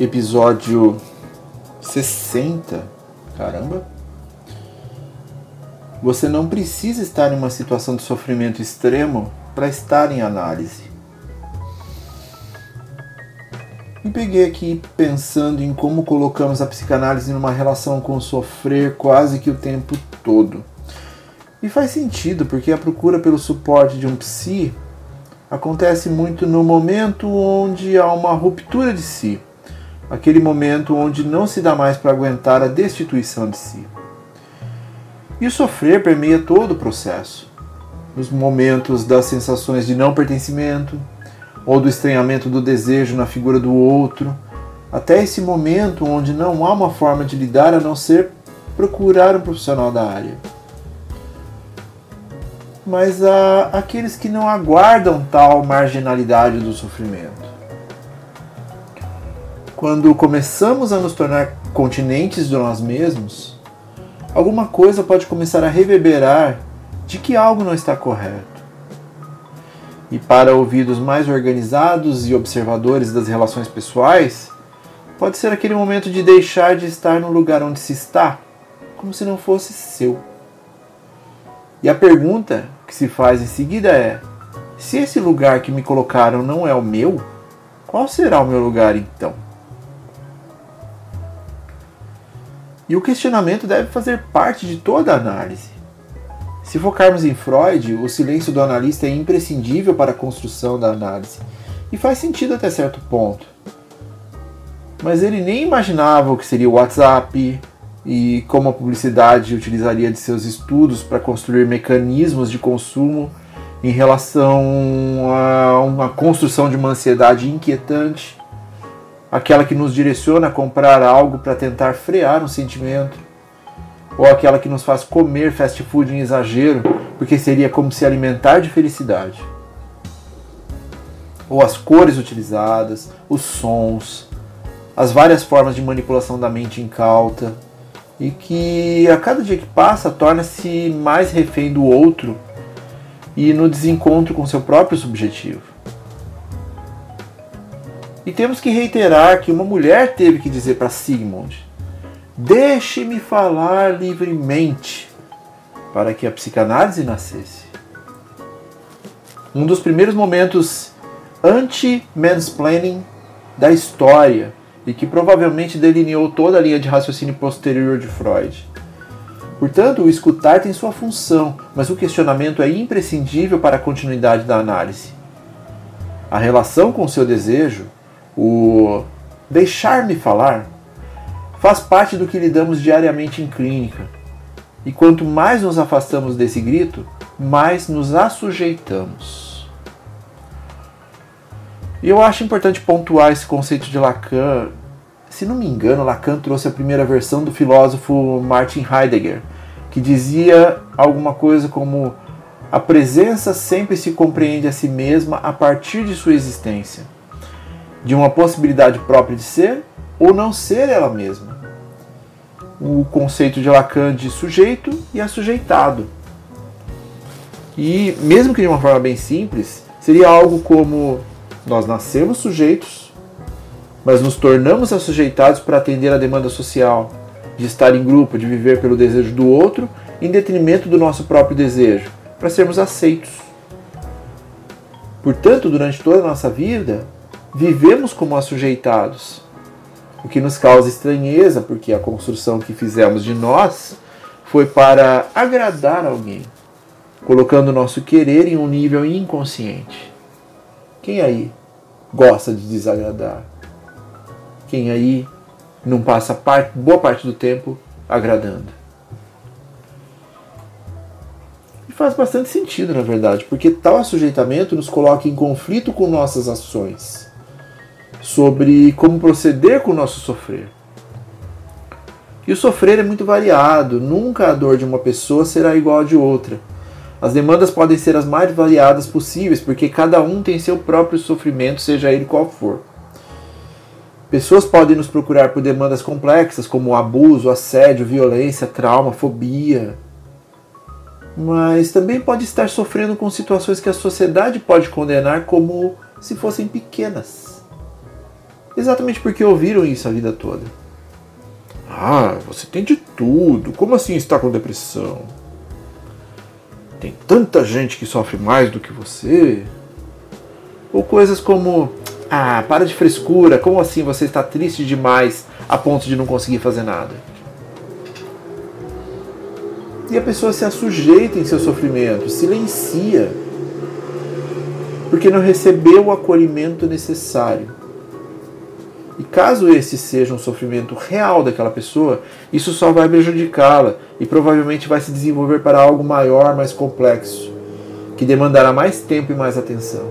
Episódio 60. Caramba! Você não precisa estar em uma situação de sofrimento extremo para estar em análise. Me peguei aqui pensando em como colocamos a psicanálise numa relação com sofrer quase que o tempo todo. E faz sentido, porque a procura pelo suporte de um psi acontece muito no momento onde há uma ruptura de si, aquele momento onde não se dá mais para aguentar a destituição de si. E o sofrer permeia todo o processo. Nos momentos das sensações de não pertencimento, ou do estranhamento do desejo na figura do outro, até esse momento onde não há uma forma de lidar a não ser procurar um profissional da área. Mas há aqueles que não aguardam tal marginalidade do sofrimento. Quando começamos a nos tornar continentes de nós mesmos, alguma coisa pode começar a reverberar de que algo não está correto e para ouvidos mais organizados e observadores das relações pessoais, pode ser aquele momento de deixar de estar no lugar onde se está, como se não fosse seu. E a pergunta que se faz em seguida é: se esse lugar que me colocaram não é o meu, qual será o meu lugar então? E o questionamento deve fazer parte de toda a análise. Se focarmos em Freud, o silêncio do analista é imprescindível para a construção da análise, e faz sentido até certo ponto. Mas ele nem imaginava o que seria o WhatsApp e como a publicidade utilizaria de seus estudos para construir mecanismos de consumo em relação a uma construção de uma ansiedade inquietante, aquela que nos direciona a comprar algo para tentar frear um sentimento ou aquela que nos faz comer fast food em exagero, porque seria como se alimentar de felicidade. Ou as cores utilizadas, os sons, as várias formas de manipulação da mente incauta, e que a cada dia que passa torna-se mais refém do outro e no desencontro com seu próprio subjetivo. E temos que reiterar que uma mulher teve que dizer para Sigmund Deixe-me falar livremente para que a psicanálise nascesse. Um dos primeiros momentos anti-mansplaining da história e que provavelmente delineou toda a linha de raciocínio posterior de Freud. Portanto, o escutar tem sua função, mas o questionamento é imprescindível para a continuidade da análise. A relação com o seu desejo, o deixar-me falar, faz parte do que lidamos diariamente em clínica. E quanto mais nos afastamos desse grito, mais nos assujeitamos. E eu acho importante pontuar esse conceito de Lacan. Se não me engano, Lacan trouxe a primeira versão do filósofo Martin Heidegger, que dizia alguma coisa como: a presença sempre se compreende a si mesma a partir de sua existência, de uma possibilidade própria de ser ou não ser ela mesma o conceito de Lacan de sujeito e assujeitado. E, mesmo que de uma forma bem simples, seria algo como: nós nascemos sujeitos, mas nos tornamos assujeitados para atender à demanda social, de estar em grupo, de viver pelo desejo do outro, em detrimento do nosso próprio desejo, para sermos aceitos. Portanto, durante toda a nossa vida, vivemos como assujeitados, o que nos causa estranheza, porque a construção que fizemos de nós foi para agradar alguém, colocando o nosso querer em um nível inconsciente. Quem aí gosta de desagradar? Quem aí não passa parte, boa parte do tempo agradando? E faz bastante sentido, na verdade, porque tal assujeitamento nos coloca em conflito com nossas ações sobre como proceder com o nosso sofrer. E o sofrer é muito variado, nunca a dor de uma pessoa será igual a de outra. As demandas podem ser as mais variadas possíveis, porque cada um tem seu próprio sofrimento, seja ele qual for. Pessoas podem nos procurar por demandas complexas, como abuso, assédio, violência, trauma, fobia. Mas também pode estar sofrendo com situações que a sociedade pode condenar como se fossem pequenas. Exatamente porque ouviram isso a vida toda. Ah, você tem de tudo. Como assim está com depressão? Tem tanta gente que sofre mais do que você. Ou coisas como: Ah, para de frescura. Como assim você está triste demais a ponto de não conseguir fazer nada? E a pessoa se assujeita em seu sofrimento, silencia, porque não recebeu o acolhimento necessário. E caso esse seja um sofrimento real daquela pessoa, isso só vai prejudicá-la e provavelmente vai se desenvolver para algo maior, mais complexo, que demandará mais tempo e mais atenção.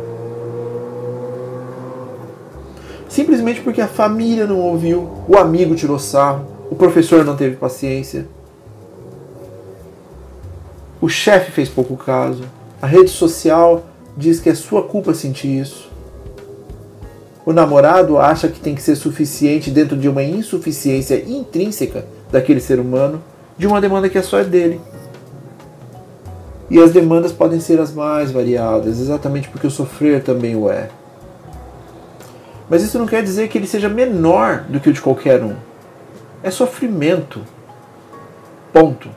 Simplesmente porque a família não ouviu, o amigo tirou sarro, o professor não teve paciência, o chefe fez pouco caso, a rede social diz que é sua culpa sentir isso. O namorado acha que tem que ser suficiente dentro de uma insuficiência intrínseca daquele ser humano, de uma demanda que é só dele. E as demandas podem ser as mais variadas, exatamente porque o sofrer também o é. Mas isso não quer dizer que ele seja menor do que o de qualquer um. É sofrimento. Ponto.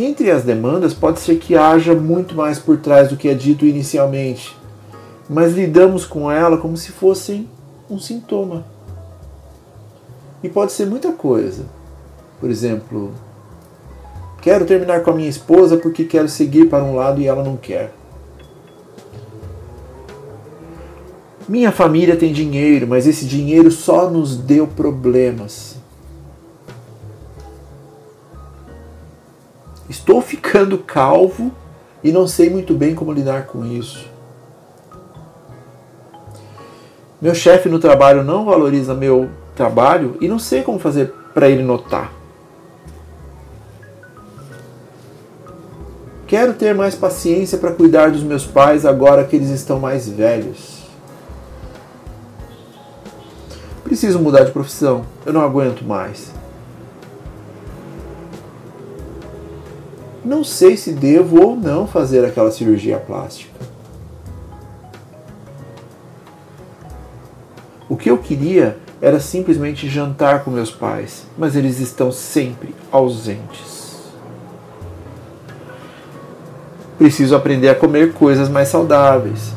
Entre as demandas, pode ser que haja muito mais por trás do que é dito inicialmente, mas lidamos com ela como se fossem um sintoma. E pode ser muita coisa. Por exemplo, quero terminar com a minha esposa porque quero seguir para um lado e ela não quer. Minha família tem dinheiro, mas esse dinheiro só nos deu problemas. Estou ficando calvo e não sei muito bem como lidar com isso. Meu chefe no trabalho não valoriza meu trabalho e não sei como fazer para ele notar. Quero ter mais paciência para cuidar dos meus pais agora que eles estão mais velhos. Preciso mudar de profissão, eu não aguento mais. Não sei se devo ou não fazer aquela cirurgia plástica. O que eu queria era simplesmente jantar com meus pais, mas eles estão sempre ausentes. Preciso aprender a comer coisas mais saudáveis.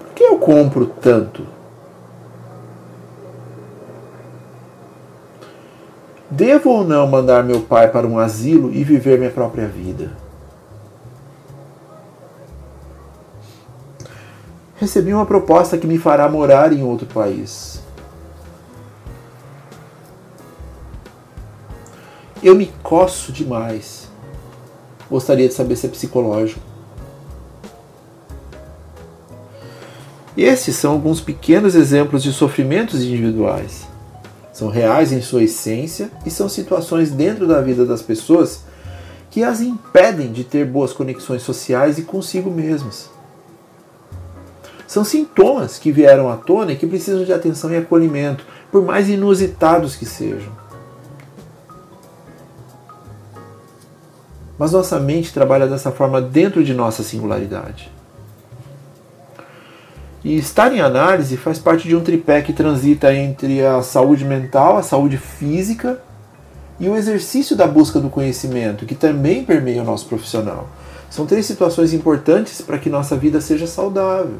Por que eu compro tanto? Devo ou não mandar meu pai para um asilo e viver minha própria vida? Recebi uma proposta que me fará morar em outro país. Eu me coço demais. Gostaria de saber se é psicológico. Esses são alguns pequenos exemplos de sofrimentos individuais são reais em sua essência e são situações dentro da vida das pessoas que as impedem de ter boas conexões sociais e consigo mesmas. São sintomas que vieram à tona e que precisam de atenção e acolhimento, por mais inusitados que sejam. Mas nossa mente trabalha dessa forma dentro de nossa singularidade. E estar em análise faz parte de um tripé que transita entre a saúde mental, a saúde física e o exercício da busca do conhecimento, que também permeia o nosso profissional. São três situações importantes para que nossa vida seja saudável.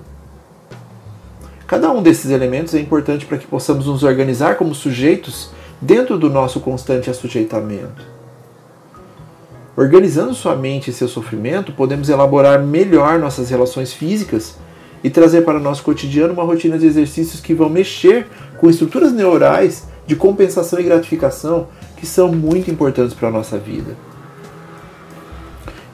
Cada um desses elementos é importante para que possamos nos organizar como sujeitos dentro do nosso constante assujeitamento. Organizando sua mente e seu sofrimento, podemos elaborar melhor nossas relações físicas e trazer para o nosso cotidiano uma rotina de exercícios que vão mexer com estruturas neurais de compensação e gratificação que são muito importantes para a nossa vida.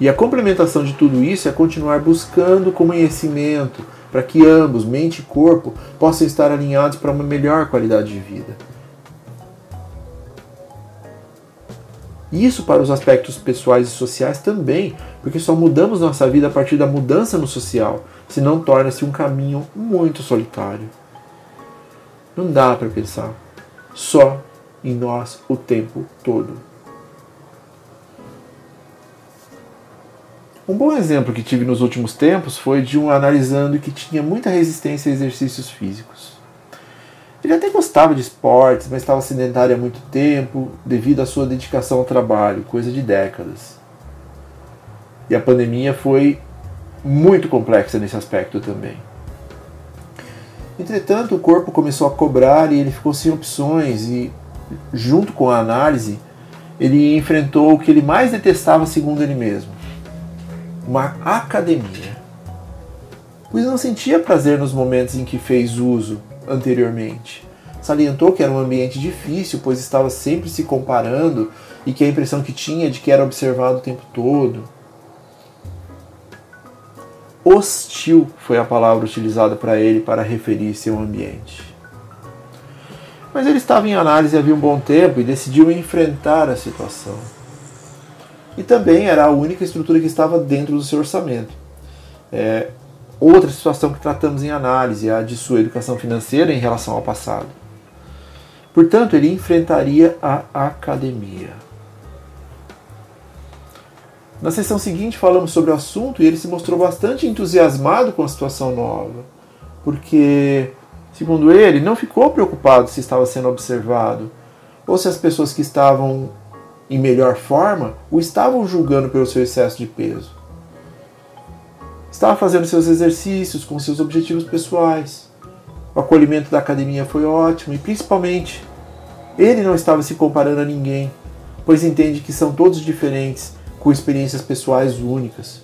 E a complementação de tudo isso é continuar buscando conhecimento para que ambos, mente e corpo, possam estar alinhados para uma melhor qualidade de vida. Isso para os aspectos pessoais e sociais também, porque só mudamos nossa vida a partir da mudança no social, senão torna-se um caminho muito solitário. Não dá para pensar só em nós o tempo todo. Um bom exemplo que tive nos últimos tempos foi de um analisando que tinha muita resistência a exercícios físicos. Ele até gostava de esportes, mas estava sedentário há muito tempo devido à sua dedicação ao trabalho, coisa de décadas. E a pandemia foi muito complexa nesse aspecto também. Entretanto, o corpo começou a cobrar e ele ficou sem opções e junto com a análise, ele enfrentou o que ele mais detestava segundo ele mesmo, uma academia. Pois não sentia prazer nos momentos em que fez uso anteriormente. Salientou que era um ambiente difícil, pois estava sempre se comparando e que a impressão que tinha de que era observado o tempo todo. Hostil foi a palavra utilizada para ele para referir-se ao ambiente. Mas ele estava em análise havia um bom tempo e decidiu enfrentar a situação. E também era a única estrutura que estava dentro do seu orçamento. É, outra situação que tratamos em análise é a de sua educação financeira em relação ao passado. Portanto, ele enfrentaria a academia. Na sessão seguinte, falamos sobre o assunto e ele se mostrou bastante entusiasmado com a situação nova, porque, segundo ele, não ficou preocupado se estava sendo observado ou se as pessoas que estavam em melhor forma o estavam julgando pelo seu excesso de peso. Estava fazendo seus exercícios com seus objetivos pessoais. O acolhimento da academia foi ótimo e, principalmente, ele não estava se comparando a ninguém, pois entende que são todos diferentes, com experiências pessoais únicas.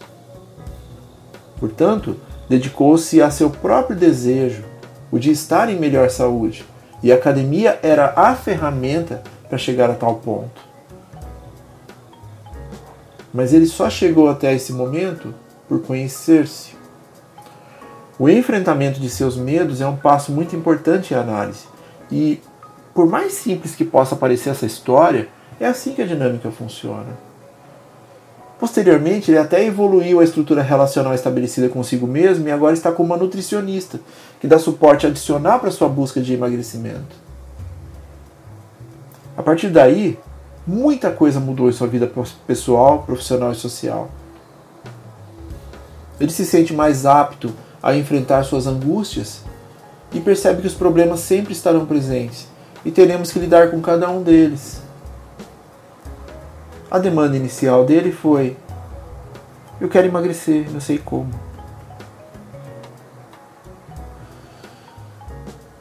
Portanto, dedicou-se a seu próprio desejo, o de estar em melhor saúde, e a academia era a ferramenta para chegar a tal ponto. Mas ele só chegou até esse momento por conhecer-se. O enfrentamento de seus medos é um passo muito importante em análise. E, por mais simples que possa parecer essa história, é assim que a dinâmica funciona. Posteriormente, ele até evoluiu a estrutura relacional estabelecida consigo mesmo e agora está com uma nutricionista, que dá suporte adicional para sua busca de emagrecimento. A partir daí, muita coisa mudou em sua vida pessoal, profissional e social. Ele se sente mais apto a enfrentar suas angústias e percebe que os problemas sempre estarão presentes e teremos que lidar com cada um deles. A demanda inicial dele foi: Eu quero emagrecer, não sei como.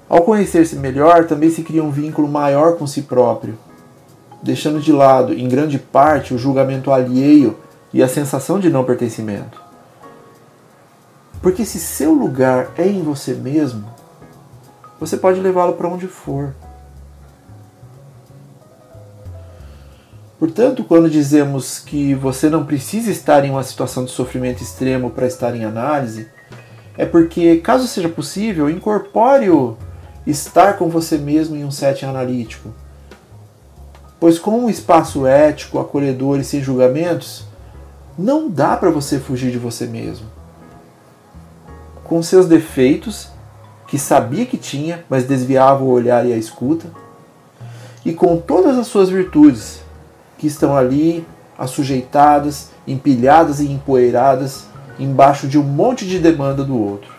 Ao conhecer-se melhor, também se cria um vínculo maior com si próprio, deixando de lado, em grande parte, o julgamento alheio e a sensação de não pertencimento. Porque se seu lugar é em você mesmo, você pode levá-lo para onde for. Portanto, quando dizemos que você não precisa estar em uma situação de sofrimento extremo para estar em análise, é porque, caso seja possível, incorpore o estar com você mesmo em um setting analítico. Pois, com um espaço ético, acolhedor e sem julgamentos, não dá para você fugir de você mesmo. Com seus defeitos, que sabia que tinha, mas desviava o olhar e a escuta, e com todas as suas virtudes, que estão ali assujeitadas, empilhadas e empoeiradas embaixo de um monte de demanda do outro.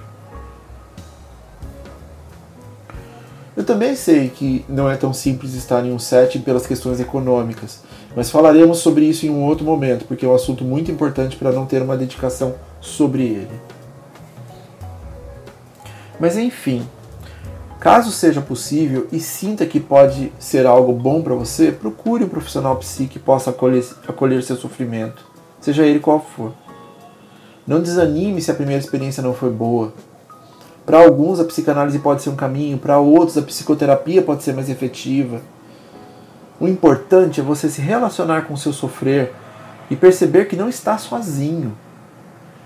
Eu também sei que não é tão simples estar em um set pelas questões econômicas, mas falaremos sobre isso em um outro momento, porque é um assunto muito importante para não ter uma dedicação sobre ele. Mas enfim, Caso seja possível e sinta que pode ser algo bom para você, procure um profissional psi que possa acolher, acolher seu sofrimento, seja ele qual for. Não desanime se a primeira experiência não foi boa. Para alguns, a psicanálise pode ser um caminho, para outros, a psicoterapia pode ser mais efetiva. O importante é você se relacionar com o seu sofrer e perceber que não está sozinho,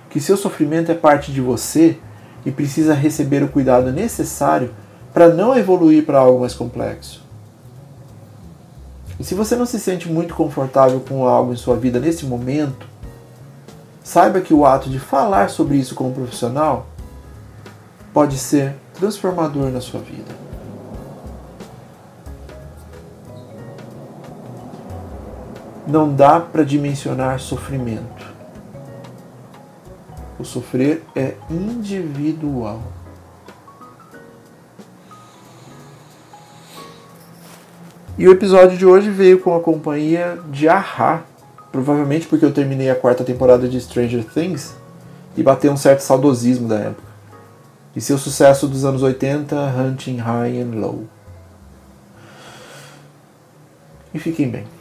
que seu sofrimento é parte de você e precisa receber o cuidado necessário para não evoluir para algo mais complexo. E se você não se sente muito confortável com algo em sua vida nesse momento, saiba que o ato de falar sobre isso com um profissional pode ser transformador na sua vida. Não dá para dimensionar sofrimento. O sofrer é individual. E o episódio de hoje veio com a companhia de Ahá, provavelmente porque eu terminei a quarta temporada de Stranger Things e bateu um certo saudosismo da época. E seu sucesso dos anos 80, Hunting High and Low. E fiquem bem.